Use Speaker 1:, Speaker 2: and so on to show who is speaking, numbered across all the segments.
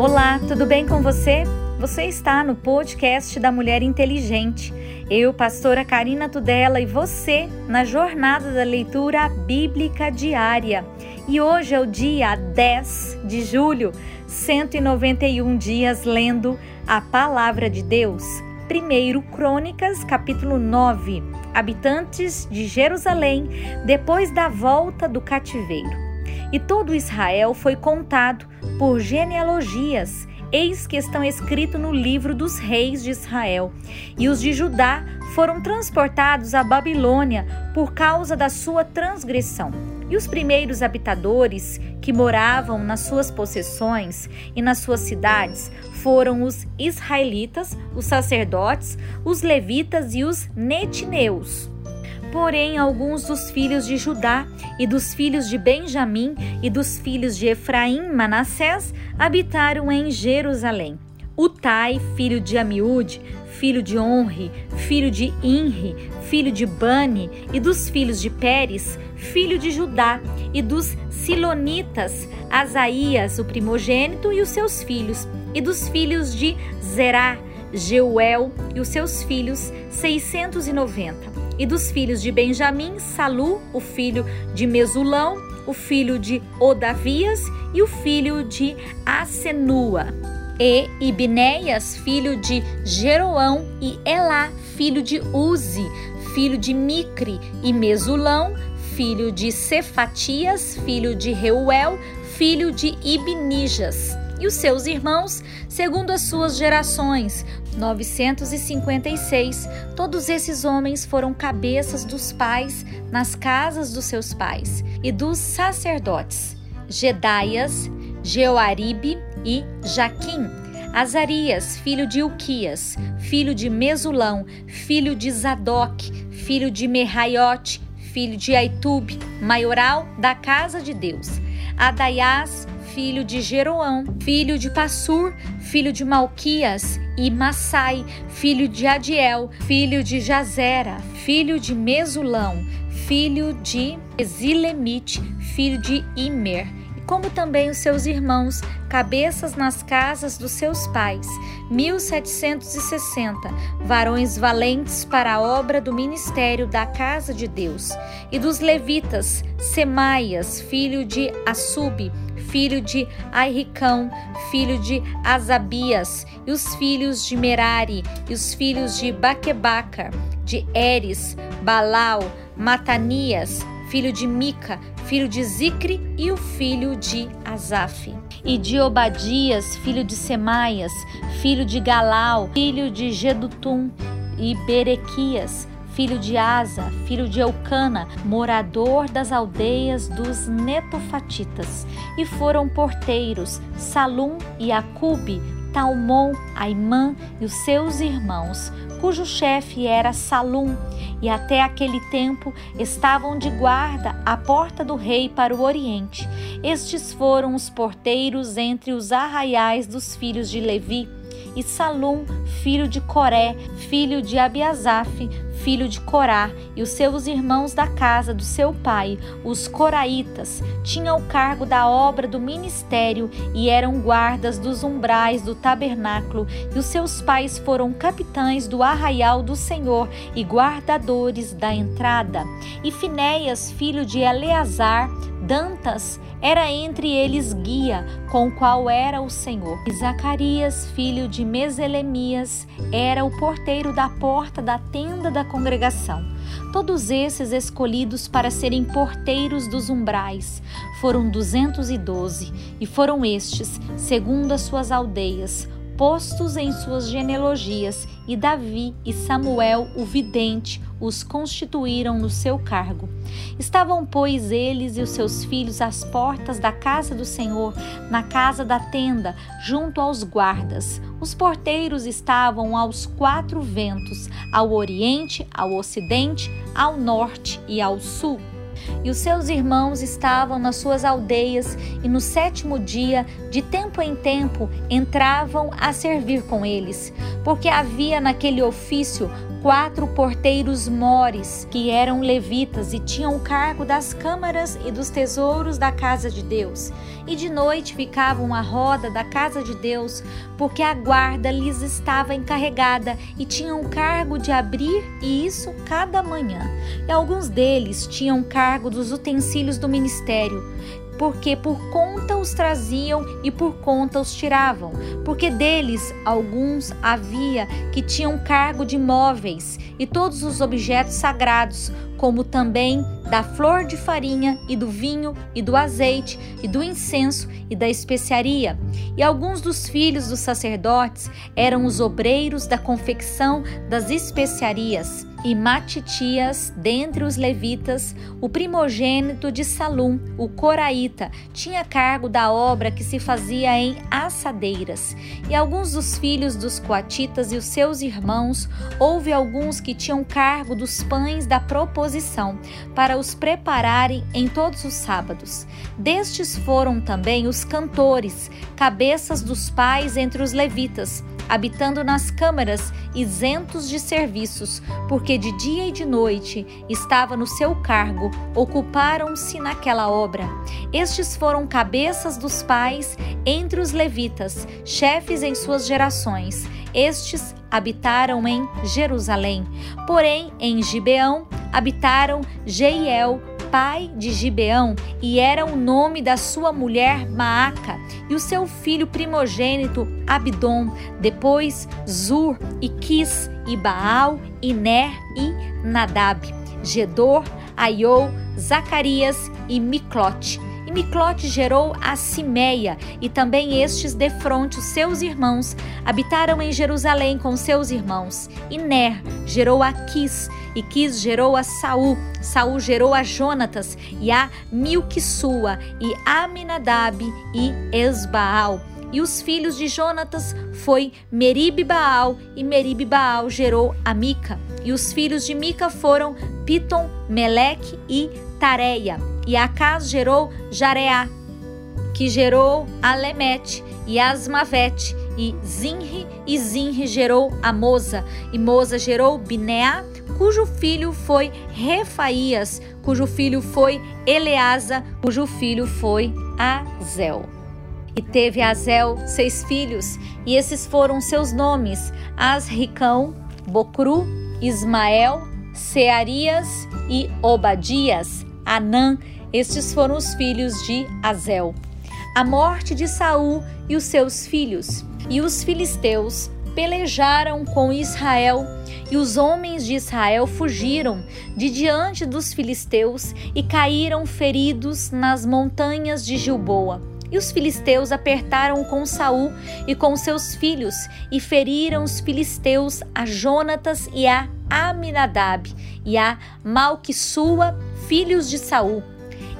Speaker 1: Olá, tudo bem com você? Você está no podcast da Mulher Inteligente. Eu, pastora Karina Tudela, e você na jornada da leitura bíblica diária. E hoje é o dia 10 de julho, 191 dias lendo a palavra de Deus. Primeiro Crônicas, capítulo 9. Habitantes de Jerusalém depois da volta do cativeiro. E todo Israel foi contado por genealogias, eis que estão escritos no livro dos reis de Israel. E os de Judá foram transportados à Babilônia por causa da sua transgressão. E os primeiros habitadores que moravam nas suas possessões e nas suas cidades foram os israelitas, os sacerdotes, os levitas e os netineus. Porém, alguns dos filhos de Judá e dos filhos de Benjamim e dos filhos de Efraim, Manassés, habitaram em Jerusalém. Utai, filho de Amiúde, filho de Onre, filho de Inri, filho de Bani, e dos filhos de Pérez, filho de Judá, e dos Silonitas, Asaías, o primogênito, e os seus filhos, e dos filhos de Zerá, Jeuel e os seus filhos, seiscentos e dos filhos de Benjamim, Salu, o filho de Mesulão, o filho de Odavias e o filho de Asenua. E Ibneias, filho de Jeroão, e Elá, filho de Uzi, filho de Micre, e Mesulão, filho de Cefatias, filho de Reuel, filho de Ibnijas e os seus irmãos, segundo as suas gerações, 956. Todos esses homens foram cabeças dos pais nas casas dos seus pais e dos sacerdotes: Gedaias, Jeoaribe e Jaquim. Azarias, filho de Uquias, filho de Mesulão, filho de Zadok, filho de Merraiote, filho de Aitube, maioral da casa de Deus. Adaias, filho de Jeroão, filho de Passur, filho de Malquias, e Massai, filho de Adiel, filho de Jazera, filho de Mesulão, filho de Ezilemite, filho de Imer, como também os seus irmãos, cabeças nas casas dos seus pais, 1760, varões valentes para a obra do ministério da casa de Deus, e dos levitas, Semaias, filho de Assub, filho de Airicão, filho de Azabias, e os filhos de Merari, e os filhos de Baquebaca, de Eres, Balau, Matanias, filho de Mica, filho de Zicre, e o filho de Asaf. E de Obadias, filho de Semaias, filho de Galau, filho de Gedutum, e Berequias, filho de Asa, filho de Eucana, morador das aldeias dos Netofatitas, e foram porteiros Salum e Acube, Talmon, Aimã e os seus irmãos, cujo chefe era Salum, e até aquele tempo estavam de guarda à porta do rei para o oriente. Estes foram os porteiros entre os arraiais dos filhos de Levi e Salum, filho de Coré, filho de Abiasaf, filho de Corá, e os seus irmãos da casa do seu pai, os coraitas, tinham o cargo da obra do ministério e eram guardas dos umbrais do tabernáculo, e os seus pais foram capitães do arraial do Senhor e guardadores da entrada. E Finéias, filho de Eleazar, Dantas era entre eles guia, com o qual era o Senhor. E Zacarias, filho de Meselemias, era o porteiro da porta da tenda da congregação. Todos esses escolhidos para serem porteiros dos umbrais foram duzentos e doze, e foram estes, segundo as suas aldeias, postos em suas genealogias, e Davi e Samuel, o vidente, os constituíram no seu cargo. Estavam, pois, eles e os seus filhos às portas da casa do Senhor, na casa da tenda, junto aos guardas. Os porteiros estavam aos quatro ventos, ao oriente, ao ocidente, ao norte e ao sul e os seus irmãos estavam nas suas aldeias, e no sétimo dia, de tempo em tempo, entravam a servir com eles, porque havia naquele ofício quatro porteiros mores, que eram levitas e tinham o cargo das câmaras e dos tesouros da casa de Deus. E de noite ficavam à roda da casa de Deus, porque a guarda lhes estava encarregada e tinham o cargo de abrir, e isso cada manhã. E alguns deles tinham cargo dos utensílios do ministério porque por conta os traziam e por conta os tiravam, porque deles alguns havia que tinham cargo de móveis e todos os objetos sagrados, como também da flor de farinha e do vinho e do azeite e do incenso e da especiaria. E alguns dos filhos dos sacerdotes eram os obreiros da confecção das especiarias. E Matitias, dentre os levitas, o primogênito de Salum, o coraíta, tinha cargo da obra que se fazia em assadeiras. E alguns dos filhos dos coatitas e os seus irmãos, houve alguns que tinham cargo dos pães da proposição, para os prepararem em todos os sábados. Destes foram também os cantores, cabeças dos pais entre os levitas, habitando nas câmaras, isentos de serviços, porque de dia e de noite estava no seu cargo, ocuparam-se naquela obra. Estes foram cabeças dos pais entre os levitas, chefes em suas gerações. Estes habitaram em Jerusalém. Porém, em Gibeão habitaram Jeiel, pai de Gibeão, e era o nome da sua mulher Maaca, e o seu filho primogênito Abdom, depois Zur e Quis, e Baal, e Ner e Nadab, Gedor, Aiô, Zacarias e Miclote. E Miclote gerou a Simeia, e também estes defronte os seus irmãos habitaram em Jerusalém com seus irmãos. E Ner gerou a Quis, e Quis gerou a Saul, Saul gerou a Jonatas e a Milquissua, e Aminadab e Esbaal. E os filhos de Jonatas foi Merib Baal, e Merib Baal gerou a Mica. E os filhos de Mica foram Piton, Meleque e Tareia. E Acas gerou Jareá, que gerou Alemete e Asmavete, e Zinri, e Zinri gerou a Moza, e Moza gerou Bineá, cujo filho foi Refaías, cujo filho foi Eleasa, cujo filho foi Azel. E teve Azel seis filhos, e esses foram seus nomes: Asricão, Bocru, Ismael, Searias e Obadias. Anã, estes foram os filhos de Azel. A morte de Saul e os seus filhos. E os filisteus pelejaram com Israel, e os homens de Israel fugiram de diante dos filisteus e caíram feridos nas montanhas de Gilboa. E os filisteus apertaram com Saul e com seus filhos e feriram os filisteus a Jonatas e a Aminadab e a Malquissua, filhos de Saul.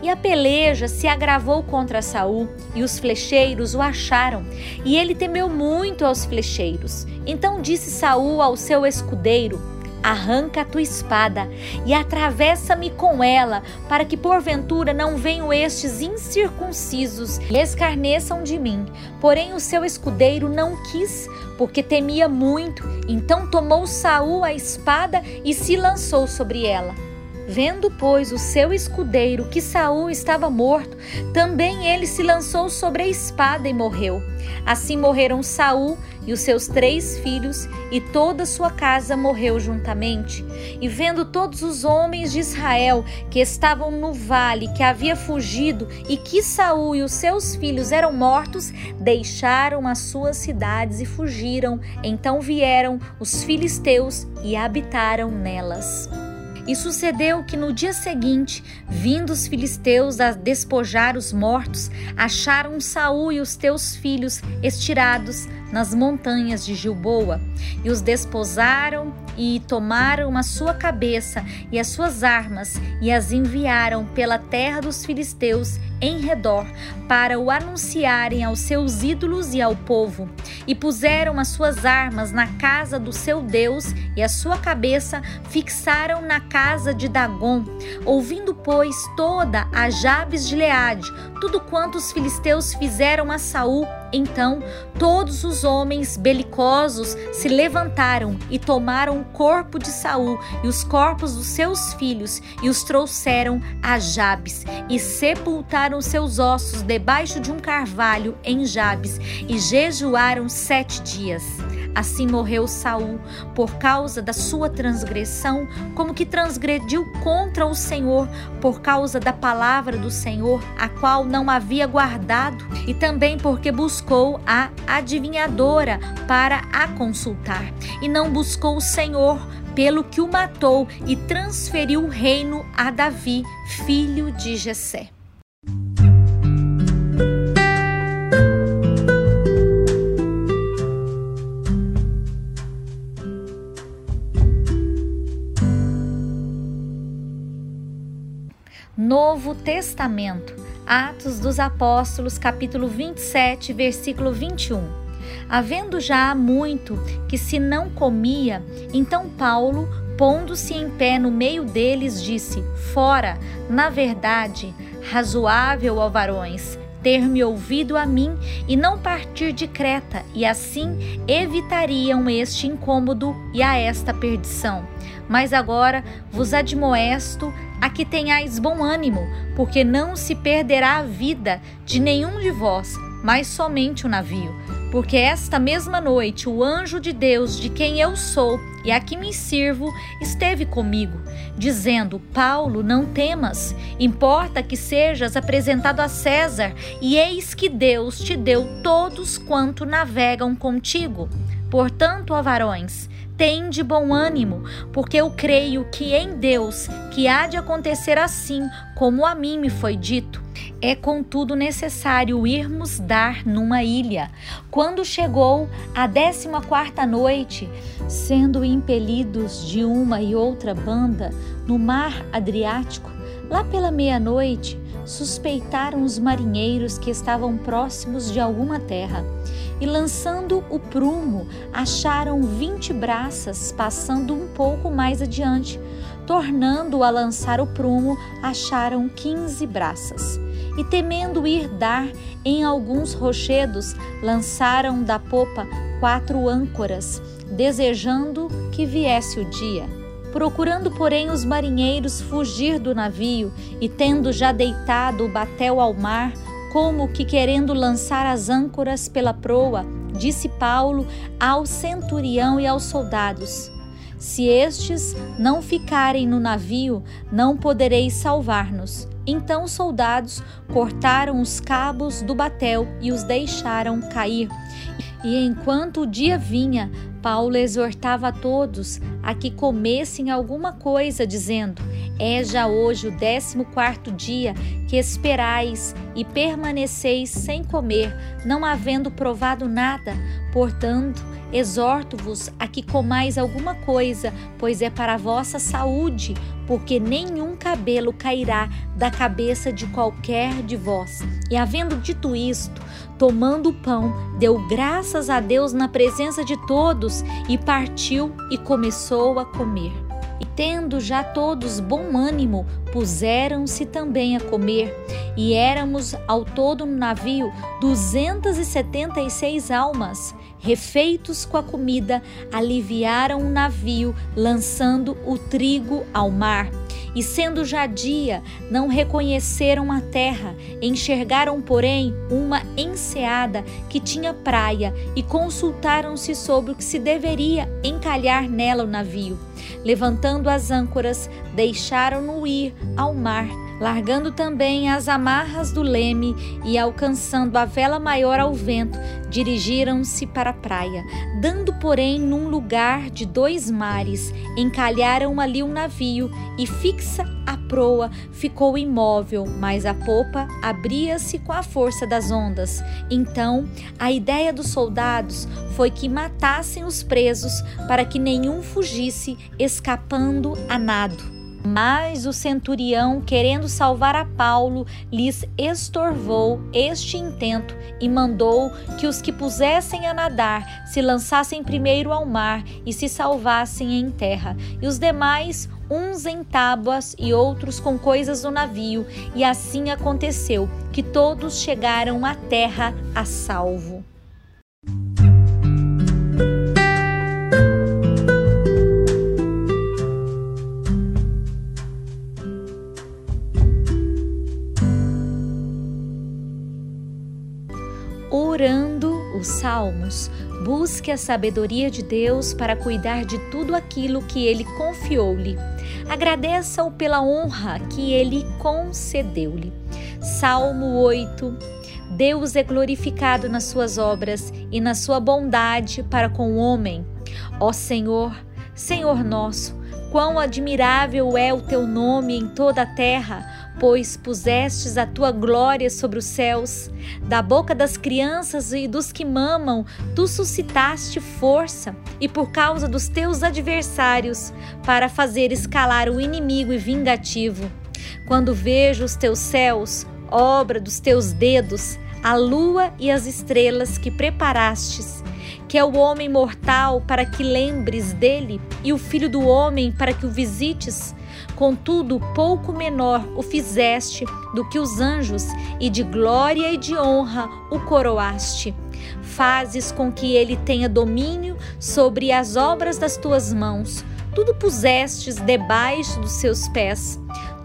Speaker 1: E a peleja se agravou contra Saul, e os flecheiros o acharam, e ele temeu muito aos flecheiros. Então disse Saul ao seu escudeiro: Arranca a tua espada e atravessa-me com ela, para que porventura não venham estes incircuncisos e escarneçam de mim. Porém o seu escudeiro não quis, porque temia muito. Então tomou Saul a espada e se lançou sobre ela. Vendo, pois, o seu escudeiro que Saul estava morto, também ele se lançou sobre a espada e morreu. Assim morreram Saul e os seus três filhos, e toda sua casa morreu juntamente. E vendo todos os homens de Israel que estavam no vale, que havia fugido, e que Saul e os seus filhos eram mortos, deixaram as suas cidades e fugiram. Então vieram os filisteus e habitaram nelas. E sucedeu que no dia seguinte, vindo os filisteus a despojar os mortos, acharam Saul e os teus filhos estirados nas montanhas de Gilboa, e os desposaram e tomaram a sua cabeça e as suas armas e as enviaram pela terra dos filisteus em redor para o anunciarem aos seus ídolos e ao povo. E puseram as suas armas na casa do seu Deus e a sua cabeça fixaram na casa de Dagom. Ouvindo, pois, toda a Jabes de Leade, tudo quanto os filisteus fizeram a Saul, Então todos os homens belicosos se levantaram e tomaram o corpo de Saul e os corpos dos seus filhos e os trouxeram a Jabes e sepultaram seus ossos debaixo de um carvalho em Jabes e jejuaram sete dias. Assim morreu Saul por causa da sua transgressão, como que transgrediu contra o Senhor por causa da palavra do Senhor, a qual não havia guardado, e também porque buscou a adivinhadora para a consultar, e não buscou o Senhor, pelo que o matou e transferiu o reino a Davi, filho de Jessé. Testamento, Atos dos Apóstolos, capítulo 27, versículo 21. Havendo já muito que se não comia, então Paulo, pondo-se em pé no meio deles, disse: Fora, na verdade, razoável, ó varões, ter-me ouvido a mim e não partir de Creta, e assim evitariam este incômodo e a esta perdição. Mas agora vos admoesto a que tenhais bom ânimo, porque não se perderá a vida de nenhum de vós, mas somente o navio. Porque esta mesma noite o anjo de Deus, de quem eu sou e a que me sirvo, esteve comigo, dizendo: Paulo, não temas, importa que sejas apresentado a César, e eis que Deus te deu todos quanto navegam contigo. Portanto, ó varões, tem de bom ânimo, porque eu creio que em Deus que há de acontecer assim, como a mim me foi dito. É contudo necessário irmos dar numa ilha. Quando chegou a décima quarta noite, sendo impelidos de uma e outra banda no mar Adriático, lá pela meia-noite, suspeitaram os marinheiros que estavam próximos de alguma terra e lançando o prumo, acharam vinte braças, passando um pouco mais adiante. Tornando a lançar o prumo, acharam quinze braças. E temendo ir dar em alguns rochedos, lançaram da popa quatro âncoras, desejando que viesse o dia. Procurando, porém, os marinheiros fugir do navio, e tendo já deitado o batel ao mar, como que querendo lançar as âncoras pela proa, disse Paulo ao centurião e aos soldados: Se estes não ficarem no navio, não podereis salvar-nos. Então os soldados cortaram os cabos do batel e os deixaram cair. E enquanto o dia vinha, Paulo exortava a todos a que comessem alguma coisa, dizendo: É já hoje o décimo quarto dia que esperais e permaneceis sem comer, não havendo provado nada. Portanto, exorto-vos a que comais alguma coisa, pois é para a vossa saúde, porque nenhum cabelo cairá da cabeça de qualquer de vós. E havendo dito isto, tomando o pão, deu graças a Deus na presença de todos e partiu e começou a comer. Tendo já todos bom ânimo, puseram-se também a comer. E éramos ao todo no navio duzentas e setenta e seis almas. Refeitos com a comida, aliviaram o navio, lançando o trigo ao mar e sendo já dia, não reconheceram a terra, enxergaram, porém, uma enseada que tinha praia e consultaram-se sobre o que se deveria encalhar nela o navio. Levantando as âncoras, deixaram-no ir ao mar largando também as amarras do leme e alcançando a vela maior ao vento, dirigiram-se para a praia. Dando, porém, num lugar de dois mares, encalharam ali um navio e fixa a proa ficou imóvel, mas a popa abria-se com a força das ondas. Então, a ideia dos soldados foi que matassem os presos para que nenhum fugisse escapando a nado. Mas o centurião, querendo salvar a Paulo, lhes estorvou este intento e mandou que os que pusessem a nadar se lançassem primeiro ao mar e se salvassem em terra, e os demais uns em tábuas e outros com coisas do navio, e assim aconteceu que todos chegaram à terra a salvo. Salmos, busque a sabedoria de Deus para cuidar de tudo aquilo que ele confiou-lhe. Agradeça-o pela honra que ele concedeu-lhe. Salmo 8. Deus é glorificado nas suas obras e na sua bondade para com o homem. Ó Senhor, Senhor nosso, quão admirável é o teu nome em toda a terra! Pois pusestes a tua glória sobre os céus. Da boca das crianças e dos que mamam, tu suscitaste força, e por causa dos teus adversários, para fazer escalar o inimigo e vingativo. Quando vejo os teus céus, obra dos teus dedos, a lua e as estrelas que preparastes, que é o homem mortal para que lembres dele, e o filho do homem para que o visites, Contudo, pouco menor o fizeste do que os anjos, e de glória e de honra o coroaste. Fazes com que ele tenha domínio sobre as obras das tuas mãos. Tudo pusestes debaixo dos seus pés,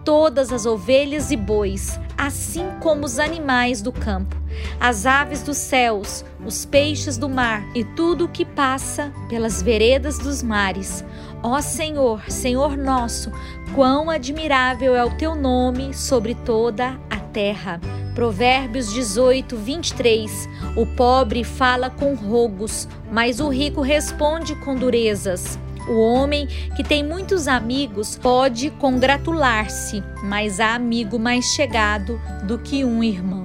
Speaker 1: todas as ovelhas e bois, assim como os animais do campo, as aves dos céus, os peixes do mar e tudo o que passa pelas veredas dos mares. Ó Senhor, Senhor nosso, quão admirável é o teu nome sobre toda a terra. Provérbios 18, 23. O pobre fala com rogos, mas o rico responde com durezas. O homem que tem muitos amigos pode congratular-se, mas há amigo mais chegado do que um irmão.